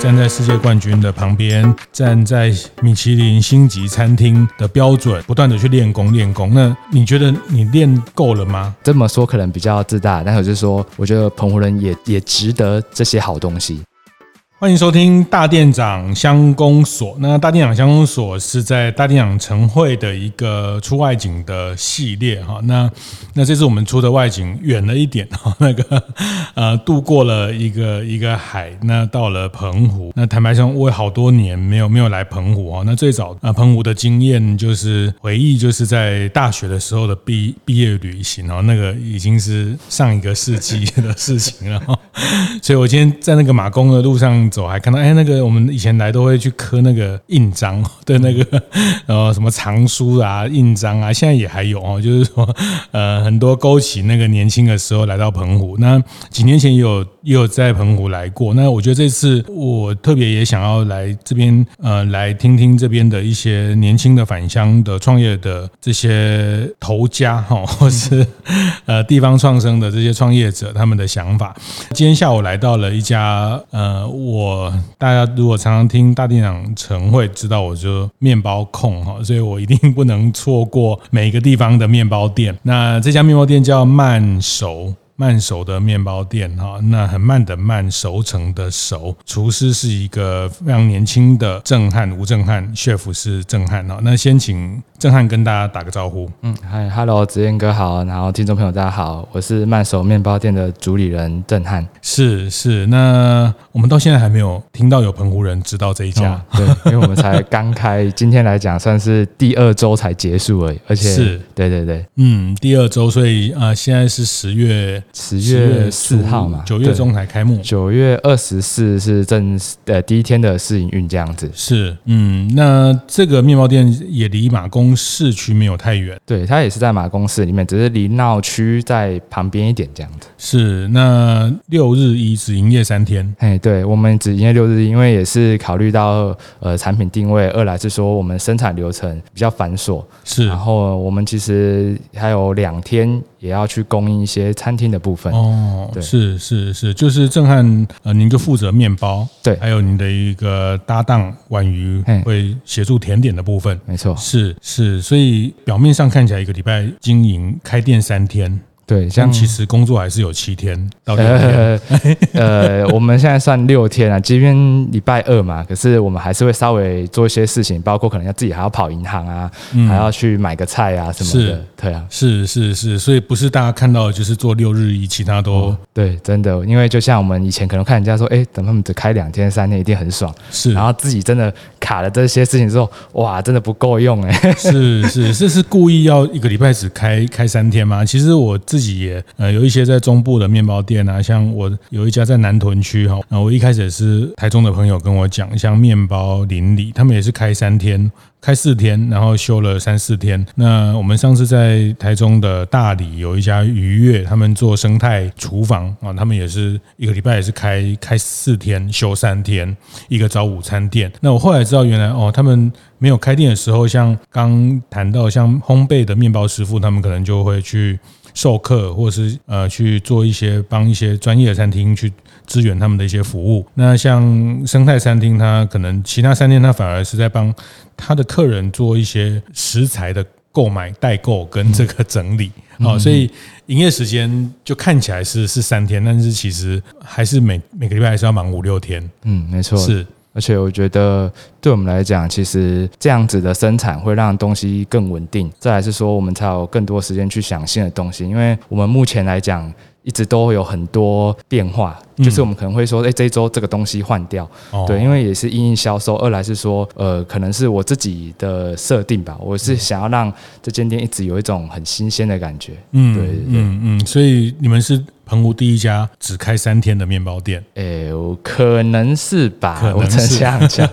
站在世界冠军的旁边，站在米其林星级餐厅的标准，不断的去练功练功。那你觉得你练够了吗？这么说可能比较自大，但是就是说，我觉得澎湖人也也值得这些好东西。欢迎收听大店长乡公所。那大店长乡公所是在大店长晨会的一个出外景的系列哈。那那这次我们出的外景远了一点哈，那个呃渡过了一个一个海，那到了澎湖。那坦白说，我有好多年没有没有来澎湖哦。那最早啊澎湖的经验就是回忆，就是在大学的时候的毕毕业旅行哦，那个已经是上一个世纪的事情了。所以我今天在那个马公的路上。走还看到哎，那个我们以前来都会去刻那个印章的那个呃 什么藏书啊印章啊，现在也还有哦，就是说呃很多勾起那个年轻的时候来到澎湖。那几年前也有也有在澎湖来过。那我觉得这次我特别也想要来这边呃来听听这边的一些年轻的返乡的创业的这些头家哈，或是 呃地方创生的这些创业者他们的想法。今天下午来到了一家呃我。我大家如果常常听大店长晨会，知道我就面包控哈，所以我一定不能错过每个地方的面包店。那这家面包店叫慢熟。慢熟的面包店哈，那很慢的慢，熟成的熟，厨师是一个非常年轻的震撼吴震撼，chef 是震撼哈。那先请震撼跟大家打个招呼。嗯，嗨，Hello，子燕哥好，然后听众朋友大家好，我是慢熟面包店的主理人震撼。是是，那我们到现在还没有听到有澎湖人知道这一家，哦，对，因为我们才刚开，今天来讲算是第二周才结束而已，而且是对对对，嗯，第二周，所以啊，呃，现在是十月。十月四号嘛，九月中才开幕。九月二十四是正呃第一天的试营运这样子。是，嗯，那这个面包店也离马公市区没有太远。对，它也是在马公市里面，只是离闹区在旁边一点这样子。是，那六日一只营业三天。哎，对，我们只营业六日一，因为也是考虑到呃产品定位，二来是说我们生产流程比较繁琐。是，然后我们其实还有两天也要去供应一些餐厅的部分。哦，对，是是是，就是震撼，呃，您就负责面包，对，还有您的一个搭档婉瑜会协助甜点的部分，没错，是是，所以表面上看起来一个礼拜经营开店三天。对，像其实工作还是有七天到六天。呃，我们现在算六天啊，今天礼拜二嘛，可是我们还是会稍微做一些事情，包括可能要自己还要跑银行啊，嗯、还要去买个菜啊什么的。对啊，是是是，所以不是大家看到的就是做六日一，其他都、哦、对，真的，因为就像我们以前可能看人家说，哎，等他们只开两天三天一定很爽，是，然后自己真的卡了这些事情之后，哇，真的不够用哎。是是，这是故意要一个礼拜只开开三天吗？其实我自己。自己也呃有一些在中部的面包店啊，像我有一家在南屯区哈，那我一开始也是台中的朋友跟我讲，像面包邻里，他们也是开三天，开四天，然后休了三四天。那我们上次在台中的大里有一家愉悦，他们做生态厨房啊，他们也是一个礼拜也是开开四天，休三天，一个早午餐店。那我后来知道，原来哦，他们没有开店的时候，像刚谈到像烘焙的面包师傅，他们可能就会去。授课，或者是呃去做一些帮一些专业的餐厅去支援他们的一些服务。那像生态餐厅，它可能其他餐厅它反而是在帮他的客人做一些食材的购买、代购跟这个整理。好，所以营业时间就看起来是是三天，但是其实还是每每个礼拜还是要忙五六天。嗯，没错，是。而且我觉得，对我们来讲，其实这样子的生产会让东西更稳定。再来是说，我们才有更多时间去想新的东西。因为我们目前来讲，一直都会有很多变化，就是我们可能会说，哎，这一周这个东西换掉，对，因为也是因应销售。二来是说，呃，可能是我自己的设定吧，我是想要让这间店一直有一种很新鲜的感觉。嗯，对，嗯嗯，所以你们是。澎湖第一家只开三天的面包店，哎、欸，可能是吧，可能是。这样讲。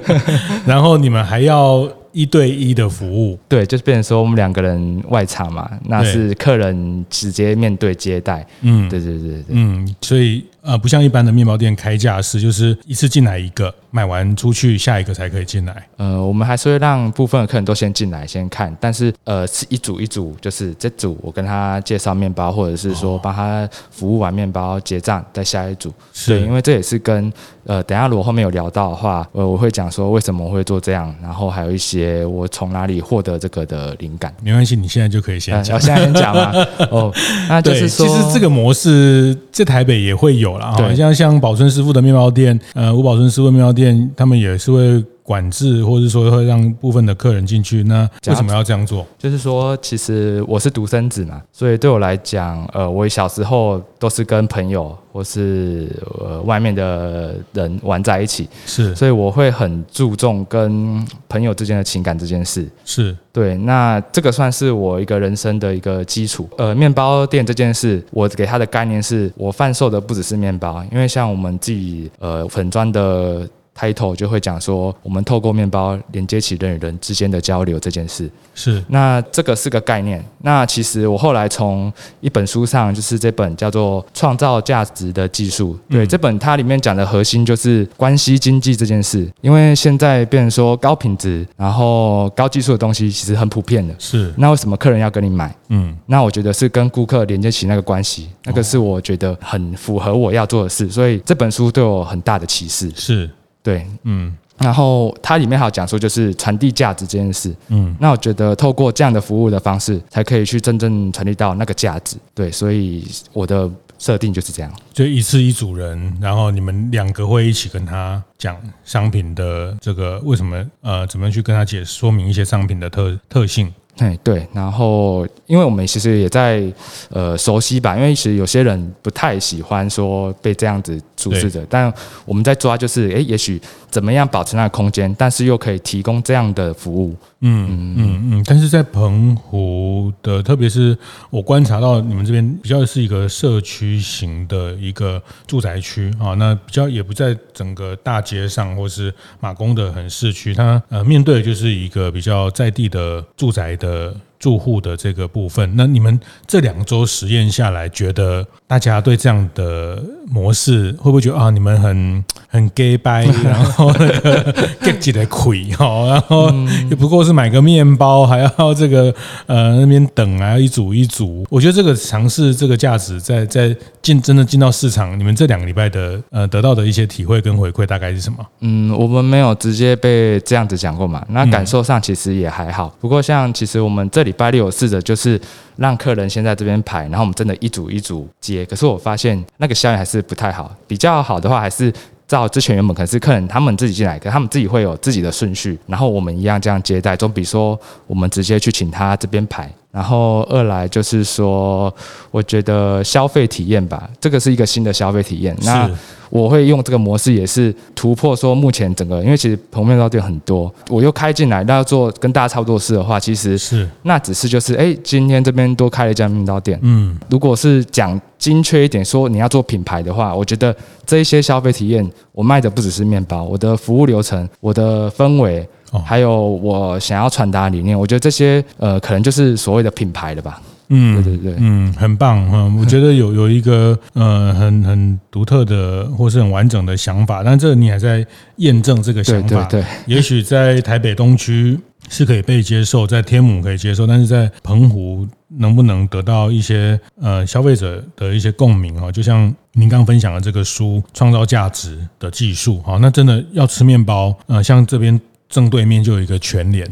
然后你们还要一对一的服务，对，就是变成说我们两个人外场嘛，那是客人直接面对接待。嗯，对对对对，嗯，所以呃，不像一般的面包店开价是，就是一次进来一个，买完出去，下一个才可以进来。呃，我们还是会让部分的客人都先进来先看，但是呃，是一组一组，就是这组我跟他介绍面包，或者是说帮他服务完面包结账，再下一组。是，对，因为这也是跟呃，等下如果后面有聊到的话，呃，我会讲说为什么我会做这样，然后还有一些我从哪里获得这个的灵感。没关系，你现在就可以先讲，现在先讲嘛。哦，那就是说，其实这个模式在台北也会有啦。对，像像宝春师傅的面包店，呃，吴宝春师傅的面包店，他们也是会。管制，或者说会让部分的客人进去，那为什么要这样做？就是说，其实我是独生子嘛，所以对我来讲，呃，我小时候都是跟朋友或是呃外面的人玩在一起，是，所以我会很注重跟朋友之间的情感这件事。是对，那这个算是我一个人生的一个基础。呃，面包店这件事，我给他的概念是我贩售的不只是面包，因为像我们自己呃粉砖的。Title 就会讲说，我们透过面包连接起人与人之间的交流这件事。是，那这个是个概念。那其实我后来从一本书上，就是这本叫做《创造价值的技术》。对，这本它里面讲的核心就是关系经济这件事。因为现在变成说高品质，然后高技术的东西其实很普遍的。是。那为什么客人要跟你买？嗯。那我觉得是跟顾客连接起那个关系，那个是我觉得很符合我要做的事。所以这本书对我很大的启示。是。对，嗯，然后它里面还有讲说，就是传递价值这件事，嗯，那我觉得透过这样的服务的方式，才可以去真正传递到那个价值。对，所以我的设定就是这样，就一次一组人，然后你们两个会一起跟他讲商品的这个为什么，呃，怎么去跟他解说明一些商品的特特性。哎，对，然后因为我们其实也在呃熟悉吧，因为其实有些人不太喜欢说被这样子注视着，但我们在抓就是，哎，也许怎么样保持那个空间，但是又可以提供这样的服务。嗯嗯嗯，但是在澎湖的，特别是我观察到你们这边比较是一个社区型的一个住宅区啊，那比较也不在整个大街上或是马公的很市区，它呃面对的就是一个比较在地的住宅的。住户的这个部分，那你们这两周实验下来，觉得大家对这样的模式会不会觉得啊，你们很很 gay 掰，然后那个 get 几的亏哈，然后也不过是买个面包，还要这个呃那边等啊，一组一组。我觉得这个尝试这个价值在在进真的进到市场，你们这两个礼拜的呃得到的一些体会跟回馈大概是什么？嗯，我们没有直接被这样子讲过嘛，那感受上其实也还好。不过像其实我们这里。礼拜六有试着就是让客人先在这边排，然后我们真的一组一组接。可是我发现那个效应还是不太好。比较好的话，还是照之前原本可能是客人他们自己进来，可他们自己会有自己的顺序，然后我们一样这样接待，总比说我们直接去请他这边排。然后二来就是说，我觉得消费体验吧，这个是一个新的消费体验。那我会用这个模式，也是突破说目前整个，因为其实澎湖面包店很多，我又开进来，那要做跟大家差不多事的话，其实是那只是就是，哎，今天这边多开了一家面包店。嗯，如果是讲精确一点，说你要做品牌的话，我觉得这一些消费体验，我卖的不只是面包，我的服务流程，我的氛围。还有我想要传达的理念，我觉得这些呃，可能就是所谓的品牌了吧。嗯，对对对，嗯，很棒哈。我觉得有有一个呃很很独特的或是很完整的想法，但这你还在验证这个想法。对对对，也许在台北东区是可以被接受，在天母可以接受，但是在澎湖能不能得到一些呃消费者的一些共鸣哈？就像您刚分享的这个书《创造价值的技术》哈，那真的要吃面包呃，像这边。正对面就有一个全联，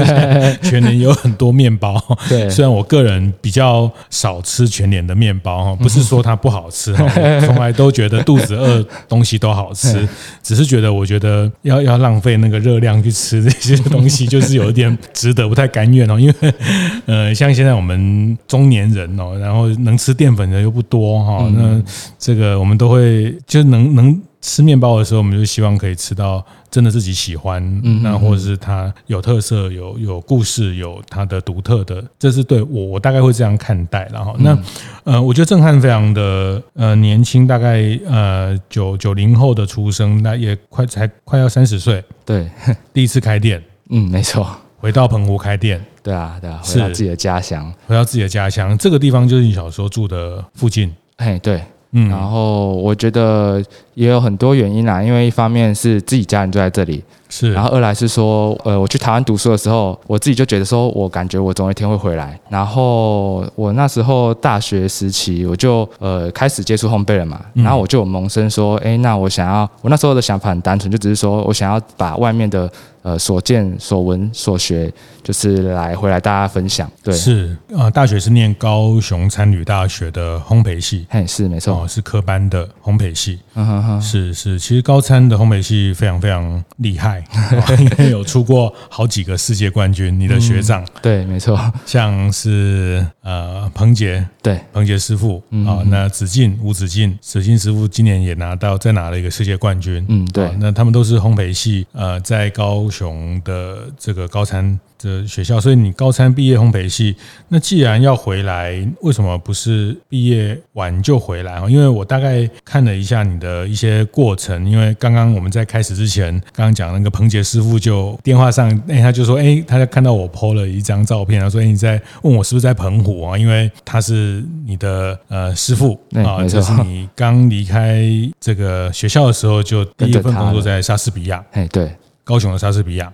全联有很多面包。对，虽然我个人比较少吃全联的面包哈，不是说它不好吃哈，从来都觉得肚子饿东西都好吃，只是觉得我觉得要要浪费那个热量去吃这些东西，就是有一点值得不太甘愿哦。因为呃，像现在我们中年人哦，然后能吃淀粉的又不多哈，那这个我们都会就能能。吃面包的时候，我们就希望可以吃到真的自己喜欢，嗯那或者是它有特色、有有故事、有它的独特的，这是对我我大概会这样看待。然后那呃，我觉得震撼非常的呃年轻，大概呃九九零后的出生，那也快才快要三十岁，对，第一次开店，嗯，没错，回到澎湖开店，对啊，对啊，回到自己的家乡，回到自己的家乡，这个地方就是你小时候住的附近，哎，对。嗯，然后我觉得也有很多原因啦，因为一方面是自己家人住在这里。是，然后二来是说，呃，我去台湾读书的时候，我自己就觉得说，我感觉我总有一天会回来。然后我那时候大学时期，我就呃开始接触烘焙了嘛，然后我就有萌生说，哎，那我想要，我那时候的想法很单纯，就只是说我想要把外面的。呃，所见所闻所学，就是来回来大家分享。对，是啊、呃，大学是念高雄参旅大学的烘焙系，嘿，是没错，哦，是科班的烘焙系。嗯哼哼，是是，其实高参的烘焙系非常非常厉害，有出过好几个世界冠军。你的学长，嗯、对，没错，像是呃彭杰，对，彭杰师傅啊、嗯哦，那子敬吴子敬，子敬师傅今年也拿到再拿了一个世界冠军。嗯，对，哦、那他们都是烘焙系，呃，在高。高雄的这个高餐的学校，所以你高三毕业烘焙系，那既然要回来，为什么不是毕业完就回来？因为我大概看了一下你的一些过程，因为刚刚我们在开始之前，刚刚讲那个彭杰师傅就电话上，哎，他就说，哎，他看到我 PO 了一张照片，他说，哎，你在问我是不是在澎湖啊？因为他是你的呃师傅啊，就是你刚离开这个学校的时候，就第一份工作在莎士比亚，哎，对。高雄的莎士比亚，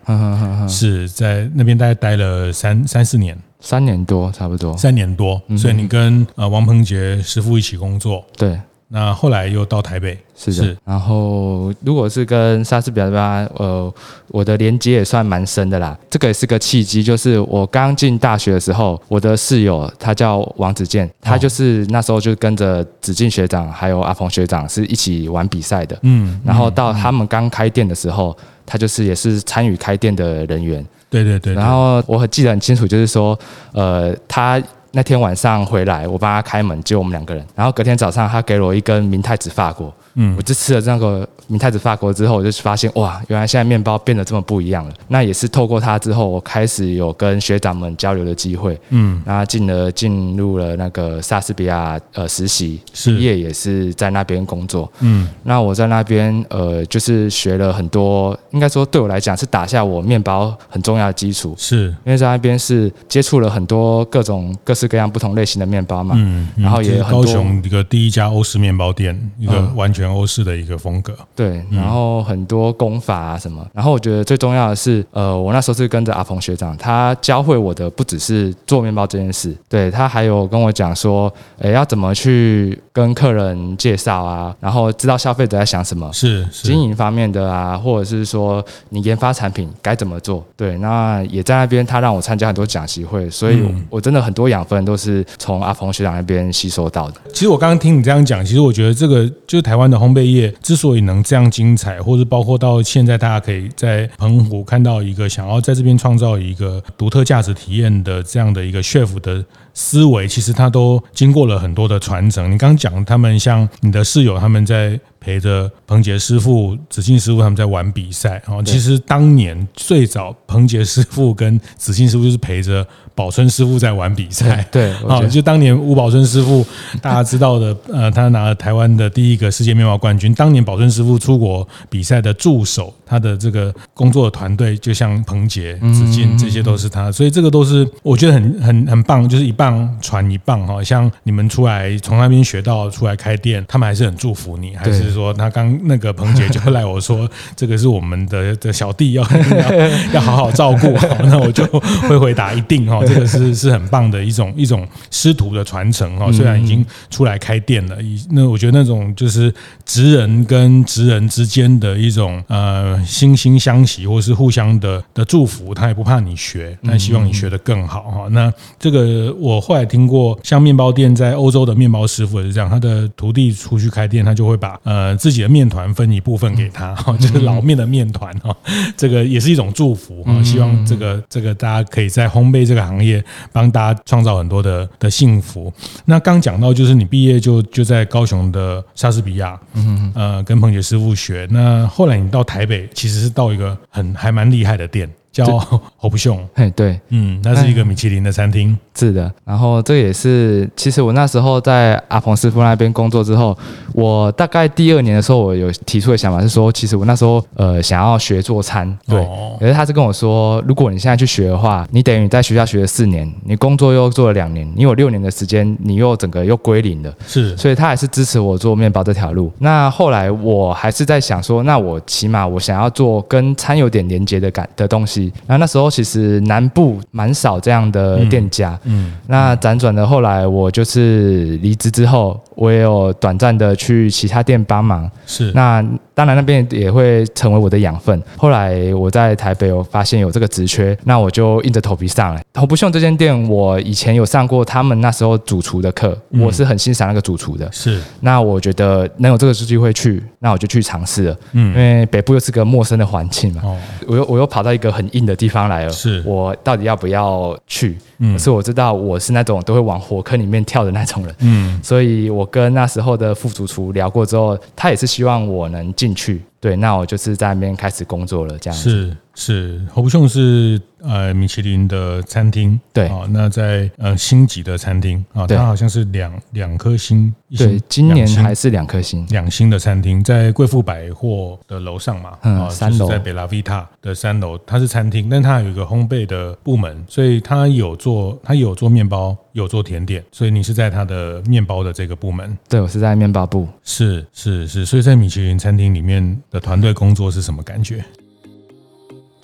是在那边大概待了三三四年，三年多差不多，三年多。所以你跟呃王鹏杰师傅一起工作，对。那后来又到台北，是的。是然后如果是跟莎士比亚吧，呃，我的连接也算蛮深的啦。这个也是个契机，就是我刚进大学的时候，我的室友他叫王子健，他就是那时候就跟着子敬学长还有阿鹏学长是一起玩比赛的。嗯。然后到他们刚开店的时候，他就是也是参与开店的人员。对对对。然后我很记得很清楚，就是说，呃，他。那天晚上回来，我帮他开门，就我们两个人。然后隔天早上，他给了我一根明太子法国。嗯，我就吃了那个明太子法国之后，我就发现哇，原来现在面包变得这么不一样了。那也是透过它之后，我开始有跟学长们交流的机会。嗯，然后进而进入了那个莎士比亚呃实习，毕业也是在那边工作。嗯，那我在那边呃就是学了很多，应该说对我来讲是打下我面包很重要的基础。是因为在那边是接触了很多各种各式各样不同类型的面包嘛。嗯，然后也很多高雄一个第一家欧式面包店，一个完全。欧式的一个风格，对，然后很多功法啊什么，然后我觉得最重要的是，呃，我那时候是跟着阿鹏学长，他教会我的不只是做面包这件事，对，他还有跟我讲说，诶，要怎么去跟客人介绍啊，然后知道消费者在想什么，是，是。经营方面的啊，或者是说你研发产品该怎么做，对，那也在那边，他让我参加很多讲习会，所以我真的很多养分都是从阿鹏学长那边吸收到的。其实我刚刚听你这样讲，其实我觉得这个就是台湾的烘焙业之所以能这样精彩，或者包括到现在，大家可以在澎湖看到一个想要在这边创造一个独特价值体验的这样的一个 chef 的思维，其实他都经过了很多的传承。你刚刚讲他们像你的室友，他们在。陪着彭杰师傅、子敬师傅他们在玩比赛。哦其实当年最早彭杰师傅跟子敬师傅就是陪着宝春师傅在玩比赛。对，啊，就当年吴宝春师傅大家知道的，呃，他拿了台湾的第一个世界面包冠军。当年宝春师傅出国比赛的助手，他的这个工作的团队就像彭杰、子敬，这些都是他。所以这个都是我觉得很很很棒，就是一棒传一棒哈。像你们出来从那边学到出来开店，他们还是很祝福你，还是。说他刚那个彭姐就来我说，这个是我们的的小弟要 要要好好照顾好，那我就会回答一定哦，这个是是很棒的一种一种师徒的传承哦。虽然已经出来开店了，那我觉得那种就是职人跟职人之间的一种呃惺惺相惜，或是互相的的祝福，他也不怕你学，但希望你学得更好哈。那这个我后来听过，像面包店在欧洲的面包师傅也是这样，他的徒弟出去开店，他就会把呃。呃，自己的面团分一部分给他，哈，就是老面的面团，哈，这个也是一种祝福，哈，希望这个这个大家可以在烘焙这个行业帮大家创造很多的的幸福。那刚讲到就是你毕业就就在高雄的莎士比亚，嗯呃，跟彭杰师傅学。那后来你到台北，其实是到一个很还蛮厉害的店。叫 侯不雄。嘿，对，嗯，那是一个米其林的餐厅。是的，然后这也是，其实我那时候在阿鹏师傅那边工作之后，我大概第二年的时候，我有提出的想法是说，其实我那时候呃想要学做餐，对，哦、可是他是跟我说，如果你现在去学的话，你等于在学校学了四年，你工作又做了两年，你有六年的时间，你又整个又归零了，是，所以他还是支持我做面包这条路。那后来我还是在想说，那我起码我想要做跟餐有点连接的感的东西。然后那时候其实南部蛮少这样的店家。嗯嗯，那辗转的后来，我就是离职之后，我也有短暂的去其他店帮忙。是，那当然那边也会成为我的养分。后来我在台北，我发现有这个职缺，那我就硬着头皮上来。头不雄这间店，我以前有上过他们那时候主厨的课，我是很欣赏那个主厨的。是，那我觉得能有这个机会去，那我就去尝试了。嗯，因为北部又是个陌生的环境嘛。哦，我又我又跑到一个很硬的地方来了。是，我到底要不要去？嗯，可是我知道我是那种都会往火坑里面跳的那种人，嗯，所以我跟那时候的副主厨聊过之后，他也是希望我能进去，对，那我就是在那边开始工作了，这样子。是是，侯不雄是。呃，米其林的餐厅，对。啊，那在呃星级的餐厅。啊，它好像是两两颗星，对，今年还是两颗星，两星的餐厅，在贵妇百货的楼上嘛，嗯，三楼，在北拉维塔的三楼，它是餐厅，但它有一个烘焙的部门，所以它有做，它有做面包，有做甜点，所以你是在它的面包的这个部门，对，我是在面包部，是是是，所以在米其林餐厅里面的团队工作是什么感觉？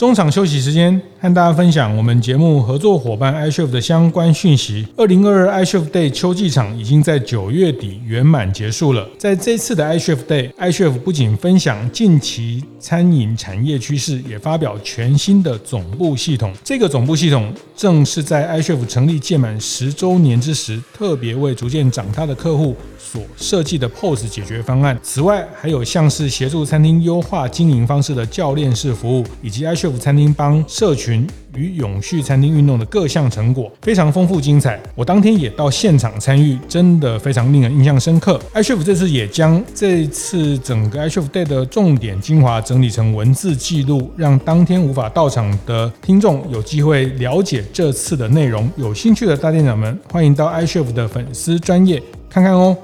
中场休息时间，和大家分享我们节目合作伙伴 iCHEF 的相关讯息。二零二二 iCHEF Day 秋季场已经在九月底圆满结束了。在这次的 iCHEF Day，iCHEF 不仅分享近期餐饮产业趋势，也发表全新的总部系统。这个总部系统正是在 iCHEF 成立届满十周年之时，特别为逐渐长大的客户所设计的 POS 解决方案。此外，还有像是协助餐厅优化经营方式的教练式服务，以及 iCHEF 餐厅帮社群与永续餐厅运动的各项成果，非常丰富精彩。我当天也到现场参与，真的非常令人印象深刻。iCHEF 这次也将这次整个 iCHEF Day 的重点精华整理成文字记录，让当天无法到场的听众有机会了解这次的内容。有兴趣的大店长们，欢迎到 iCHEF 的粉丝专业看看哦。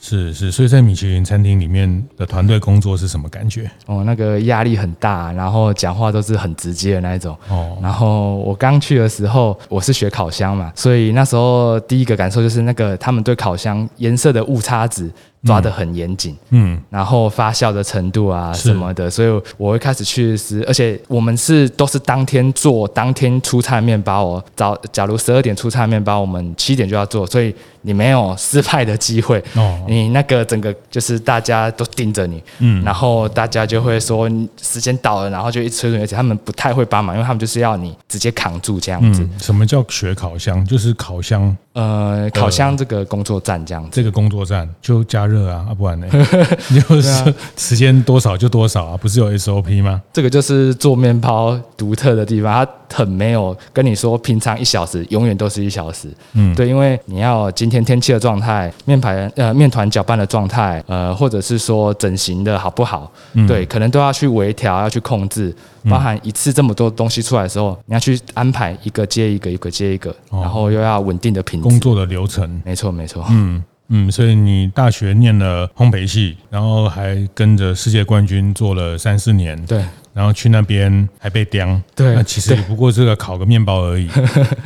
是是，所以在米其林餐厅里面的团队工作是什么感觉？哦，那个压力很大，然后讲话都是很直接的那一种。哦，然后我刚去的时候，我是学烤箱嘛，所以那时候第一个感受就是那个他们对烤箱颜色的误差值。抓得很严谨，嗯，然后发酵的程度啊什么的，所以我会开始去吃，而且我们是都是当天做，当天出餐面包哦。早假如十二点出餐面包，我们七点就要做，所以你没有失败的机会。哦，你那个整个就是大家都盯着你，嗯，然后大家就会说时间到了，然后就一催，而且他们不太会帮忙，因为他们就是要你直接扛住这样子。嗯，什么叫学烤箱？就是烤箱。呃，烤箱这个工作站这样子，这个工作站就加热啊，啊不然呢？就是时间多少就多少啊，不是有 SOP 吗？这个就是做面包独特的地方，它很没有跟你说平常一小时永远都是一小时，嗯，对，因为你要今天天气的状态，面排呃面团搅拌的状态，呃，或者是说整形的好不好，嗯，对，可能都要去微调，要去控制。包含一次这么多东西出来的时候，你要去安排一个接一个，一个接一个，然后又要稳定的品质。工作的流程，没错没错。嗯嗯，所以你大学念了烘焙系，然后还跟着世界冠军做了三四年。对。然后去那边还被刁，对，那其实也不过是个烤个面包而已，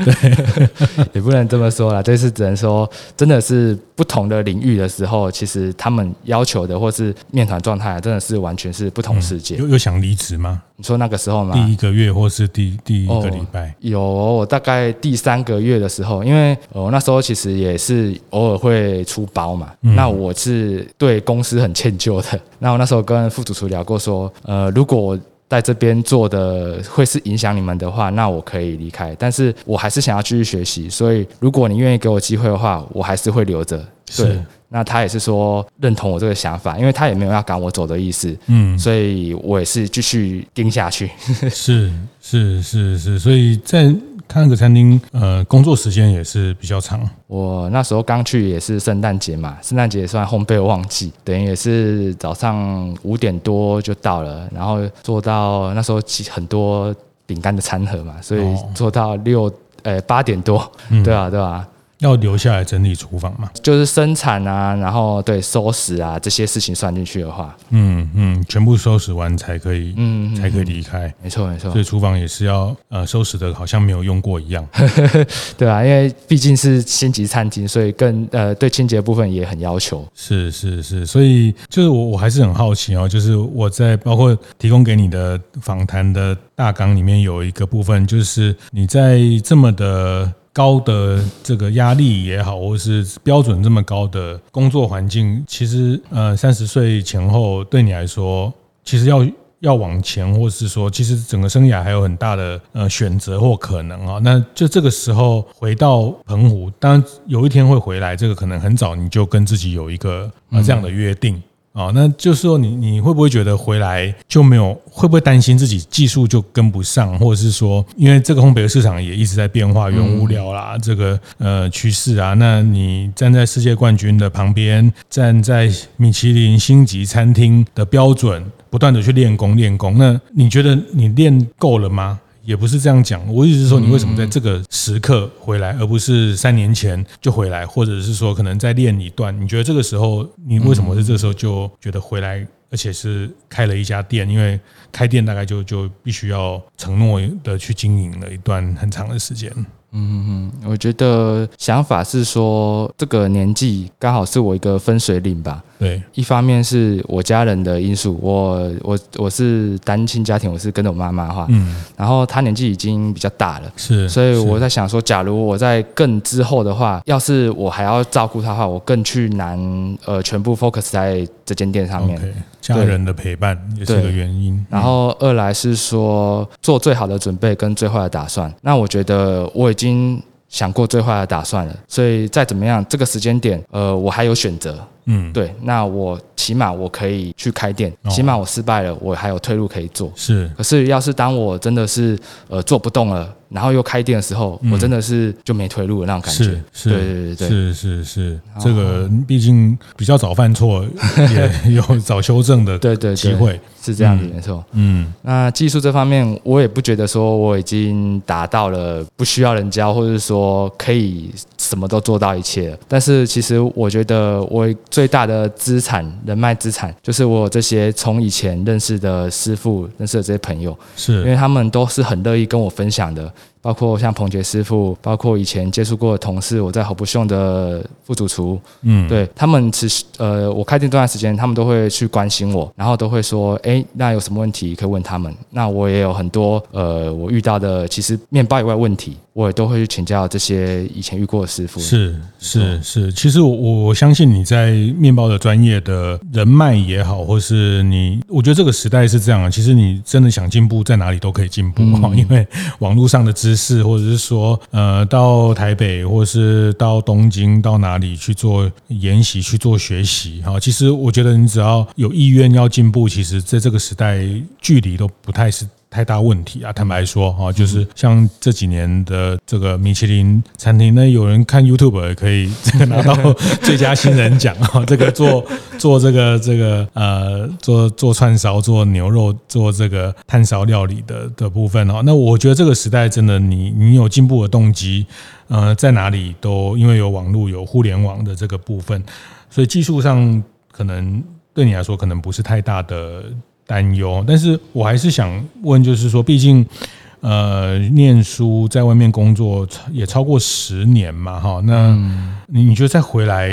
对，也不能这么说啦，这次只能说真的是不同的领域的时候，其实他们要求的或是面团状态，真的是完全是不同世界。有有想离职吗？你说那个时候吗？第一个月或是第第一个礼拜？哦、有，我大概第三个月的时候，因为我那时候其实也是偶尔会出包嘛，嗯、那我是对公司很歉疚的。那我那时候跟副主厨聊过说，呃，如果在这边做的会是影响你们的话，那我可以离开。但是我还是想要继续学习，所以如果你愿意给我机会的话，我还是会留着。对，是那他也是说认同我这个想法，因为他也没有要赶我走的意思。嗯，所以我也是继续盯下去。是是是是，所以在看那个餐厅，呃，工作时间也是比较长。我那时候刚去也是圣诞节嘛，圣诞节也算烘焙旺季，等于也是早上五点多就到了，然后做到那时候很多饼干的餐盒嘛，所以做到六呃八点多，嗯、对啊对啊。要留下来整理厨房嘛？就是生产啊，然后对收拾啊这些事情算进去的话，嗯嗯，全部收拾完才可以，嗯，才可以离开。没错没错，所以厨房也是要呃收拾的，好像没有用过一样。对啊，因为毕竟是星级餐厅，所以更呃对清洁部分也很要求。是是是，所以就是我我还是很好奇哦，就是我在包括提供给你的访谈的大纲里面有一个部分，就是你在这么的。高的这个压力也好，或是标准这么高的工作环境，其实呃三十岁前后对你来说，其实要要往前，或是说，其实整个生涯还有很大的呃选择或可能啊。那就这个时候回到澎湖，当然有一天会回来，这个可能很早你就跟自己有一个呃这样的约定。哦，那就是说你，你你会不会觉得回来就没有？会不会担心自己技术就跟不上，或者是说，因为这个烘焙的市场也一直在变化，原物料啦，这个呃趋势啊，那你站在世界冠军的旁边，站在米其林星级餐厅的标准，不断的去练功练功，那你觉得你练够了吗？也不是这样讲，我意思是说，你为什么在这个时刻回来，而不是三年前就回来，或者是说可能再练一段？你觉得这个时候，你为什么是这个时候就觉得回来，而且是开了一家店？因为开店大概就就必须要承诺的去经营了一段很长的时间。嗯嗯，我觉得想法是说，这个年纪刚好是我一个分水岭吧。对，一方面是我家人的因素，我我我是单亲家庭，我是跟着我妈妈哈，嗯，然后她年纪已经比较大了，是，所以我在想说，假如我在更之后的话，要是我还要照顾她的话，我更去难，呃，全部 focus 在这间店上面，okay, 家人的陪伴也是个原因。然后二来是说做最好的准备跟最坏的打算，那我觉得我已经想过最坏的打算了，所以再怎么样，这个时间点，呃，我还有选择。嗯，对，那我起码我可以去开店，起码我失败了，我还有退路可以做。是，可是要是当我真的是呃做不动了，然后又开店的时候，我真的是就没退路的那种感觉。是，对对对，是是是，这个毕竟比较早犯错，也 有早修正的对对机会，是这样子没错。嗯，那技术这方面，我也不觉得说我已经达到了不需要人教，或者说可以什么都做到一切了。但是其实我觉得我。最大的资产，人脉资产，就是我这些从以前认识的师傅、认识的这些朋友，是因为他们都是很乐意跟我分享的。包括像彭杰师傅，包括以前接触过的同事，我在好不秀的副主厨，嗯，对他们其实呃，我开店这段时间，他们都会去关心我，然后都会说，哎，那有什么问题可以问他们？那我也有很多呃，我遇到的其实面包以外问题，我也都会去请教这些以前遇过的师傅。是是是，其实我我相信你在面包的专业的人脉也好，或是你，我觉得这个时代是这样啊，其实你真的想进步，在哪里都可以进步哈，因为网络上的或者是说，呃，到台北，或者是到东京，到哪里去做研习、去做学习？哈，其实我觉得你只要有意愿要进步，其实在这个时代，距离都不太是。太大问题啊！坦白说，哈，就是像这几年的这个米其林餐厅，那有人看 YouTube 也可以这个拿到 最佳新人奖啊！这个做 做这个这个呃，做做串烧、做牛肉、做这个炭烧料理的的部分哦。那我觉得这个时代真的，你你有进步的动机，呃，在哪里都因为有网络、有互联网的这个部分，所以技术上可能对你来说可能不是太大的。担忧，但是我还是想问，就是说，毕竟，呃，念书在外面工作也超过十年嘛，哈，那你你觉得再回来？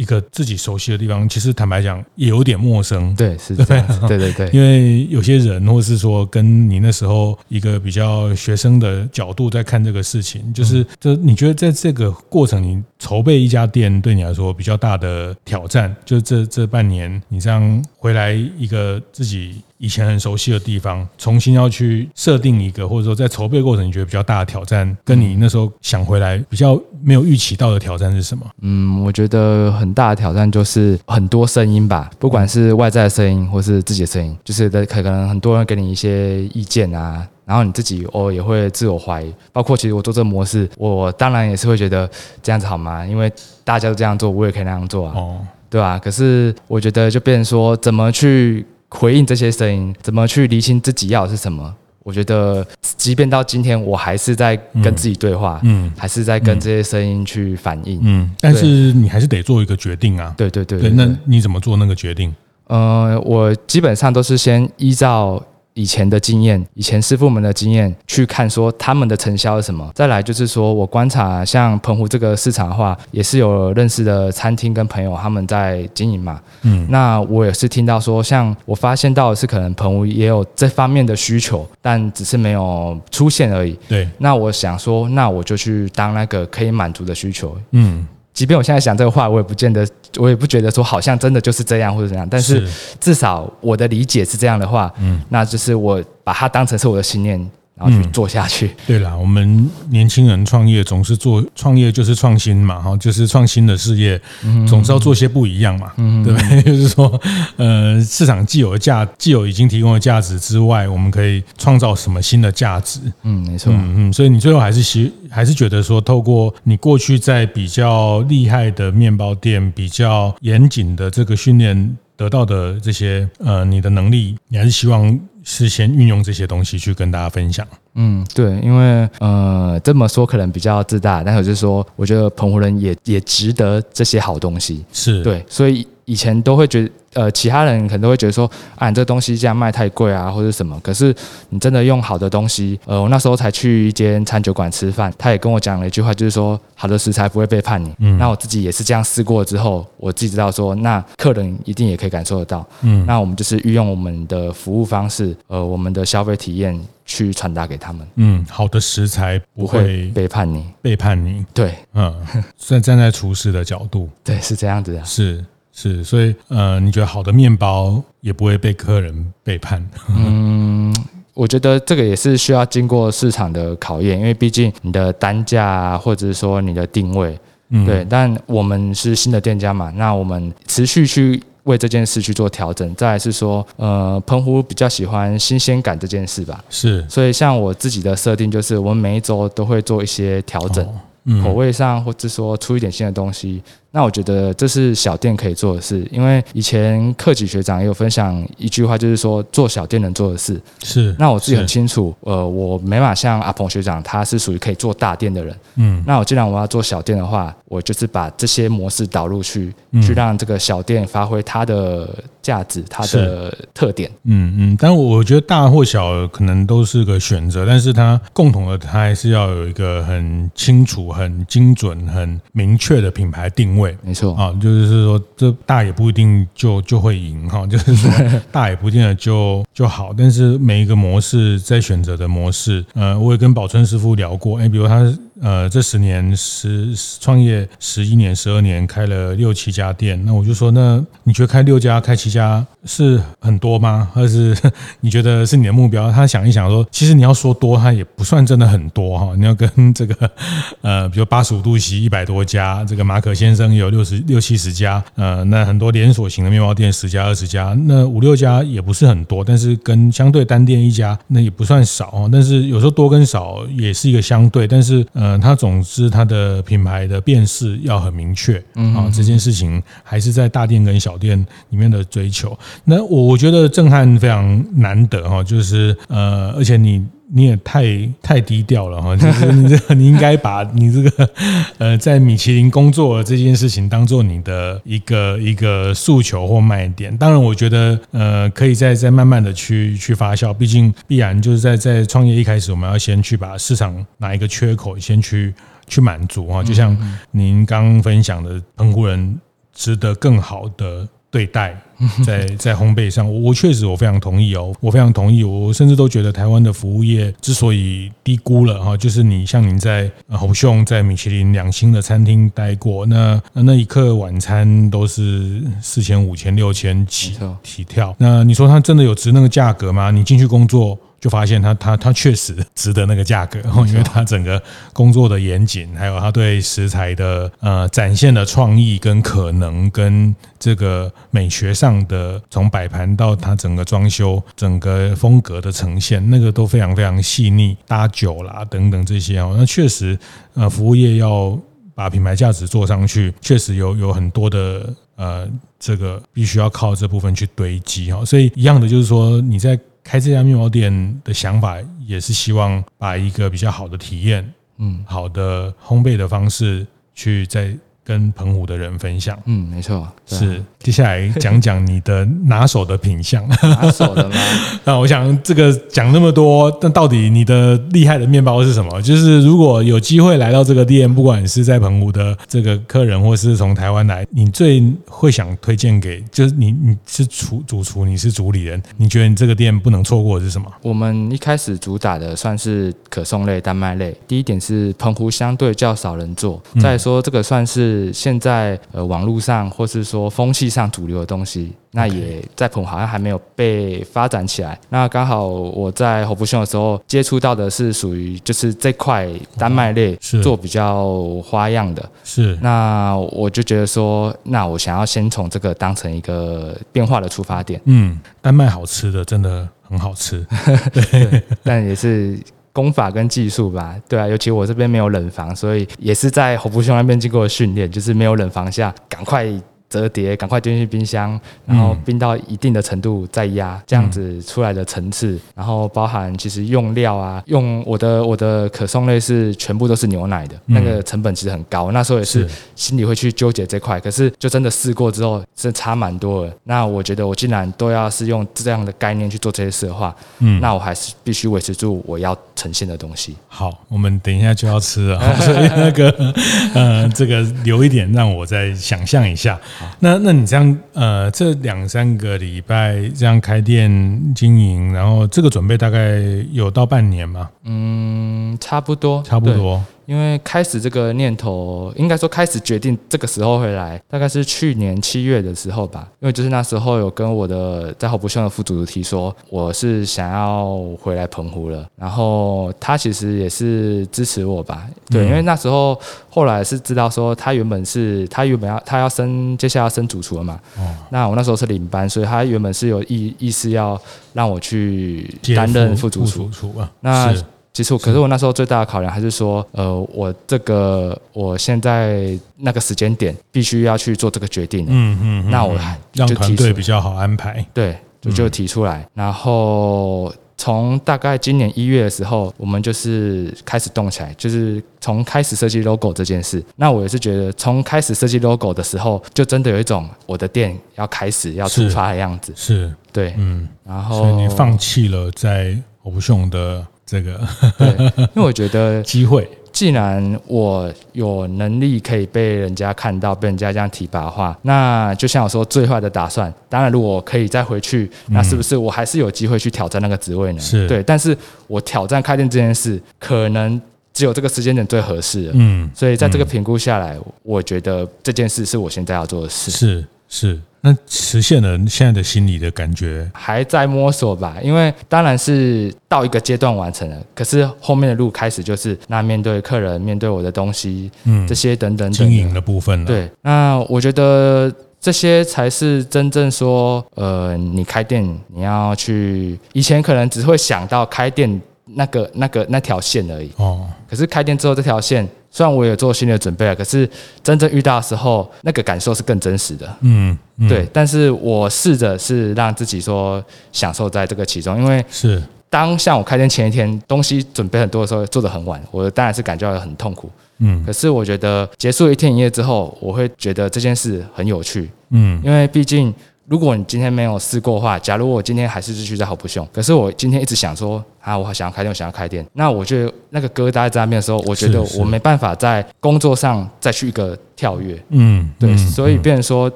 一个自己熟悉的地方，其实坦白讲也有点陌生。对，是这样。对对对，因为有些人，或是说跟你那时候一个比较学生的角度在看这个事情，就是，就你觉得在这个过程，你筹备一家店，对你来说比较大的挑战，就这这半年，你这样回来一个自己。以前很熟悉的地方，重新要去设定一个，或者说在筹备过程，你觉得比较大的挑战，跟你那时候想回来比较没有预期到的挑战是什么？嗯，我觉得很大的挑战就是很多声音吧，不管是外在的声音，或是自己的声音，就是可能很多人给你一些意见啊。然后你自己偶尔也会自我怀疑。包括其实我做这个模式，我当然也是会觉得这样子好吗？因为大家都这样做，我也可以那样做啊，哦、对吧、啊？可是我觉得就变成说，怎么去回应这些声音，怎么去厘清自己要的是什么？我觉得，即便到今天，我还是在跟自己对话，嗯，嗯还是在跟这些声音去反应，嗯。但是你还是得做一个决定啊。对对对，对，对，对，那你怎么做那个决定？呃，我基本上都是先依照。以前的经验，以前师傅们的经验去看，说他们的成效是什么？再来就是说我观察，像澎湖这个市场的话，也是有认识的餐厅跟朋友他们在经营嘛。嗯，那我也是听到说，像我发现到的是，可能澎湖也有这方面的需求，但只是没有出现而已。对，那我想说，那我就去当那个可以满足的需求。嗯。即便我现在想这个话，我也不见得，我也不觉得说好像真的就是这样或者怎样。但是至少我的理解是这样的话，嗯，那就是我把它当成是我的信念。然后去做下去。嗯、对了，我们年轻人创业总是做创业就是创新嘛，哈，就是创新的事业，总是要做些不一样嘛，嗯、对不对？就是说，呃，市场既有的价，既有已经提供的价值之外，我们可以创造什么新的价值？嗯，没错，嗯嗯。所以你最后还是希还是觉得说，透过你过去在比较厉害的面包店、比较严谨的这个训练得到的这些呃，你的能力，你还是希望。是先运用这些东西去跟大家分享。嗯，对，因为呃这么说可能比较自大，但是就是说，我觉得澎湖人也也值得这些好东西。是对，所以以前都会觉得。呃，其他人可能都会觉得说，啊，你这东西这样卖太贵啊，或者什么。可是你真的用好的东西，呃，我那时候才去一间餐酒馆吃饭，他也跟我讲了一句话，就是说，好的食材不会背叛你。嗯。那我自己也是这样试过之后，我自己知道说，那客人一定也可以感受得到。嗯。那我们就是运用我们的服务方式，呃，我们的消费体验去传达给他们。嗯，好的食材不会背叛你，背叛你。对，嗯，站 站在厨师的角度，对，是这样子的。是。是，所以呃，你觉得好的面包也不会被客人背叛？嗯，我觉得这个也是需要经过市场的考验，因为毕竟你的单价啊或者是说你的定位，嗯，对。但我们是新的店家嘛，那我们持续去为这件事去做调整。再来是说，呃，澎湖比较喜欢新鲜感这件事吧？是。所以像我自己的设定就是，我们每一周都会做一些调整，哦嗯、口味上或者说出一点新的东西。那我觉得这是小店可以做的事，因为以前克己学长也有分享一句话，就是说做小店能做的事。是。那我自己很清楚，呃，我没法像阿鹏学长，他是属于可以做大店的人。嗯。那我既然我要做小店的话，我就是把这些模式导入去，嗯、去让这个小店发挥它的价值、它的特点。嗯嗯。但我觉得大或小可能都是个选择，但是它共同的，它还是要有一个很清楚、很精准、很明确的品牌定位。没错啊，就是说，这大也不一定就就会赢哈，就是说 大也不一定就就好，但是每一个模式在选择的模式，呃，我也跟宝春师傅聊过，哎，比如他。呃，这十年十创业十一年、十二年，开了六七家店。那我就说，那你觉得开六家、开七家是很多吗？还是你觉得是你的目标？他想一想说，其实你要说多，他也不算真的很多哈。你要跟这个 呃，比如八十五度 C 一百多家，这个马可先生有六十六七十家，呃，那很多连锁型的面包店十家二十家，那五六家也不是很多，但是跟相对单店一家那也不算少。但是有时候多跟少也是一个相对，但是呃。嗯，它总之它的品牌的辨识要很明确啊，这件事情还是在大店跟小店里面的追求。那我我觉得震撼非常难得哈，就是呃，而且你你也太太低调了哈，就是你这你应该把你这个呃在米其林工作这件事情当做你的一个一个诉求或卖点。当然，我觉得呃可以再再慢慢的去去发酵，毕竟必然就是在在创业一开始，我们要先去把市场哪一个缺口先去去满足啊，就像您刚分享的，澎湖人值得更好的。对待 在在烘焙上，我确实我非常同意哦，我非常同意，我甚至都觉得台湾的服务业之所以低估了哈，就是你像您在侯兄在米其林两星的餐厅待过，那那一刻晚餐都是四千五千六千起起跳，那你说它真的有值那个价格吗？你进去工作。就发现他他他确实值得那个价格，因为他整个工作的严谨，还有他对食材的呃展现的创意跟可能，跟这个美学上的从摆盘到他整个装修、整个风格的呈现，那个都非常非常细腻，搭酒啦等等这些哦，那确实呃服务业要把品牌价值做上去，确实有有很多的呃这个必须要靠这部分去堆积哈，所以一样的就是说你在。开这家面包店的想法也是希望把一个比较好的体验，嗯，好的烘焙的方式去在。跟澎湖的人分享，嗯，没错，是。接下来讲讲你的拿手的品相，拿手的吗？那我想这个讲那么多，但到底你的厉害的面包是什么？就是如果有机会来到这个店，不管是在澎湖的这个客人，或是从台湾来，你最会想推荐给，就是你你是厨主厨，你是主理人，你觉得你这个店不能错过的是什么？我们一开始主打的算是可颂类、丹麦类。第一点是澎湖相对较少人做，再说这个算是。现在呃，网络上或是说风气上主流的东西，那也在澎好像还没有被发展起来。那刚好我在侯福兄的时候接触到的是属于就是这块丹麦类是做比较花样的，是。那我就觉得说，那我想要先从这个当成一个变化的出发点。嗯，丹麦好吃的真的很好吃，对，但也是。功法跟技术吧，对啊，尤其我这边没有冷房，所以也是在侯福兄那边经过训练，就是没有冷房下，赶快。折叠，赶快丢进去冰箱，然后冰到一定的程度再压，这样子出来的层次，然后包含其实用料啊，用我的我的可颂类是全部都是牛奶的，那个成本其实很高，那时候也是心里会去纠结这块，可是就真的试过之后，是差蛮多的。那我觉得我既然都要是用这样的概念去做这些事的话，嗯，那我还是必须维持住我要呈现的东西。好，我们等一下就要吃了，所以那个呃，这个留一点让我再想象一下。那那你这样呃，这两三个礼拜这样开店经营，然后这个准备大概有到半年吗？嗯，差不多，差不多。因为开始这个念头，应该说开始决定这个时候回来，大概是去年七月的时候吧。因为就是那时候有跟我的在侯福兄的副主提说，我是想要回来澎湖了。然后他其实也是支持我吧，对，因为那时候后来是知道说他原本是他原本要他要升接下来要升主厨了嘛。哦。那我那时候是领班，所以他原本是有意意思要让我去担任副主厨。那。其实，可是我那时候最大的考量还是说，呃，我这个我现在那个时间点必须要去做这个决定。嗯嗯，那我让团队比较好安排。对，就就提出来。然后从大概今年一月的时候，我们就是开始动起来，就是从开始设计 logo 这件事。那我也是觉得，从开始设计 logo 的时候，就真的有一种我的店要开始要出发的样子。是，对，嗯。然后，所以你放弃了在侯福兄的。这个，对，因为我觉得 机会，既然我有能力可以被人家看到，被人家这样提拔的话，那就像我说最坏的打算，当然如果可以再回去，那是不是我还是有机会去挑战那个职位呢？是对，但是我挑战开店这件事，可能只有这个时间点最合适。嗯，所以在这个评估下来，我觉得这件事是我现在要做的事。是是。那实现了现在的心理的感觉，还在摸索吧。因为当然是到一个阶段完成了，可是后面的路开始就是那面对客人，面对我的东西，嗯，这些等等，等经营的部分了。对，那我觉得这些才是真正说，呃，你开店你要去，以前可能只会想到开店那个那个那条线而已。哦，可是开店之后这条线。虽然我也做心理准备了，可是真正遇到的时候，那个感受是更真实的。嗯，嗯对。但是我试着是让自己说享受在这个其中，因为是当像我开店前一天东西准备很多的时候，做的很晚，我当然是感觉到很痛苦。嗯，可是我觉得结束一天一夜之后，我会觉得这件事很有趣。嗯，因为毕竟。如果你今天没有试过的话，假如我今天还是继续在好不凶，可是我今天一直想说啊，我好想要开店，我想要开店，那我觉得那个疙瘩在那边的时候，我觉得我没办法在工作上再去一个跳跃。嗯，对，所以变成说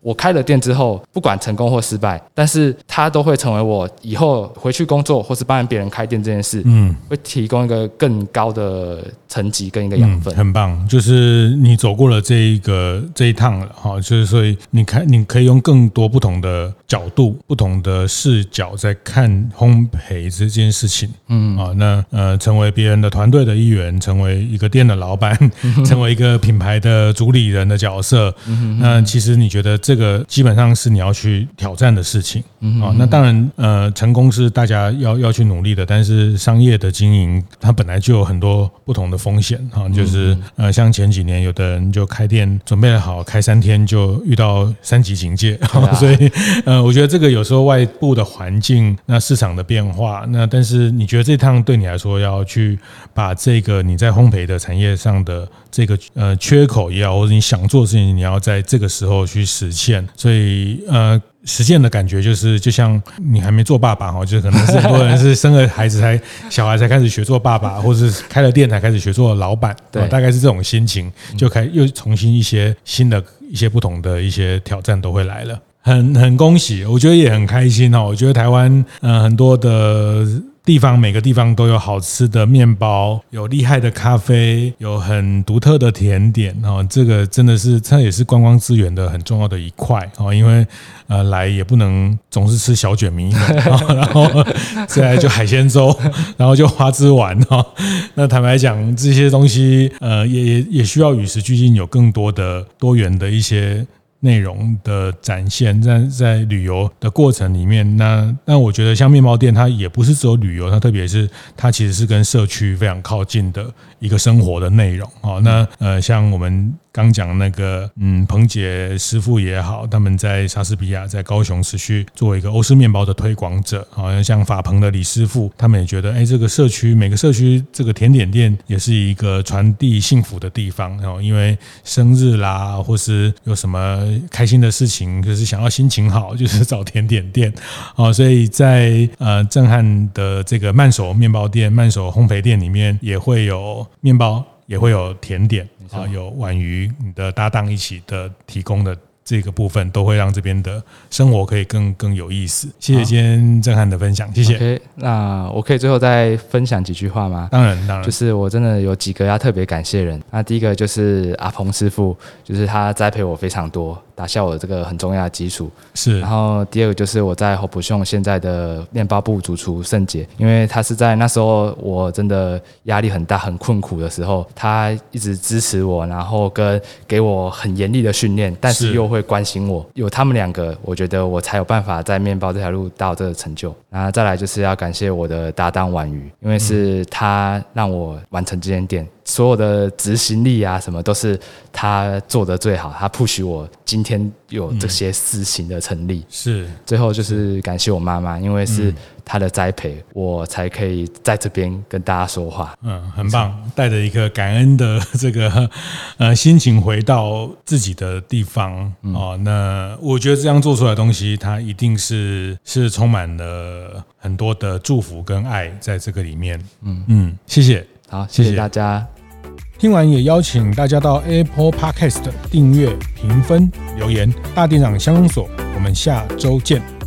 我开了店之后，不管成功或失败，但是它都会成为我以后回去工作或是帮别人开店这件事，嗯，会提供一个更高的层级跟一个养分，嗯，很棒。就是你走过了这一个这一趟了哈，就是所以你看，你可以用更多不同的角度、不同的视角在看烘焙这件事情，嗯。啊，那呃，成为别人的团队的一员，成为一个店的老板，成为一个品牌的主理人的角色，那其实你觉得这个基本上是你要去挑战的事情。啊。那当然，呃，成功是大家要要去努力的，但是商业的经营它本来就有很多不同的风险哈，就是呃，像前几年有的人就开店准备好开三天就遇到三级警戒，所以呃，我觉得这个有时候外部的环境、那市场的变化，那但是你觉得这趟对你来说要去把这个你在烘焙的产业上的这个呃缺口也好，或者你想做的事情，你要在这个时候去实现，所以呃。实践的感觉就是，就像你还没做爸爸哈，就是可能是很多人是生了孩子才小孩才开始学做爸爸，或者是开了店才开始学做老板，对，大概是这种心情，就开又重新一些新的一些不同的一些挑战都会来了，很很恭喜，我觉得也很开心哦，我觉得台湾嗯很多的。地方每个地方都有好吃的面包，有厉害的咖啡，有很独特的甜点哦。这个真的是它也是观光资源的很重要的一块哦。因为呃来也不能总是吃小卷米，然后再来就海鲜粥，然后就花枝丸哈。那坦白讲，这些东西呃也也也需要与时俱进，有更多的多元的一些。内容的展现，在在旅游的过程里面，那那我觉得像面包店，它也不是只有旅游，它特别是它其实是跟社区非常靠近的一个生活的内容。好，那呃，像我们。刚讲那个，嗯，彭姐师傅也好，他们在莎士比亚在高雄持续作为一个欧式面包的推广者，好像像法鹏的李师傅，他们也觉得，哎，这个社区每个社区这个甜点店也是一个传递幸福的地方哦，因为生日啦，或是有什么开心的事情，就是想要心情好，就是找甜点店，哦，所以在呃震撼的这个慢手面包店、慢手烘焙店里面，也会有面包，也会有甜点。啊，有婉瑜你的搭档一起的提供的这个部分，都会让这边的生活可以更更有意思。谢谢今天震撼的分享，谢谢。那我可以最后再分享几句话吗？当然，当然，就是我真的有几个要特别感谢人。那第一个就是阿鹏师傅，就是他栽培我非常多。打下我这个很重要的基础是，然后第二个就是我在 Hop 现在的面包部主厨圣杰，因为他是在那时候我真的压力很大、很困苦的时候，他一直支持我，然后跟给我很严厉的训练，但是又会关心我。有他们两个，我觉得我才有办法在面包这条路到这个成就。然后再来就是要感谢我的搭档婉瑜，因为是他让我完成这间店。所有的执行力啊，什么都是他做的最好，他 push 我今天有这些事情的成立。是，最后就是感谢我妈妈，因为是她的栽培，我才可以在这边跟大家说话。嗯，很棒，带着一个感恩的这个呃心情回到自己的地方哦。那我觉得这样做出来的东西，它一定是是充满了很多的祝福跟爱在这个里面。嗯嗯，谢谢，好，谢谢大家。听完也邀请大家到 Apple Podcast 订阅、评分、留言。大店长香工所，我们下周见。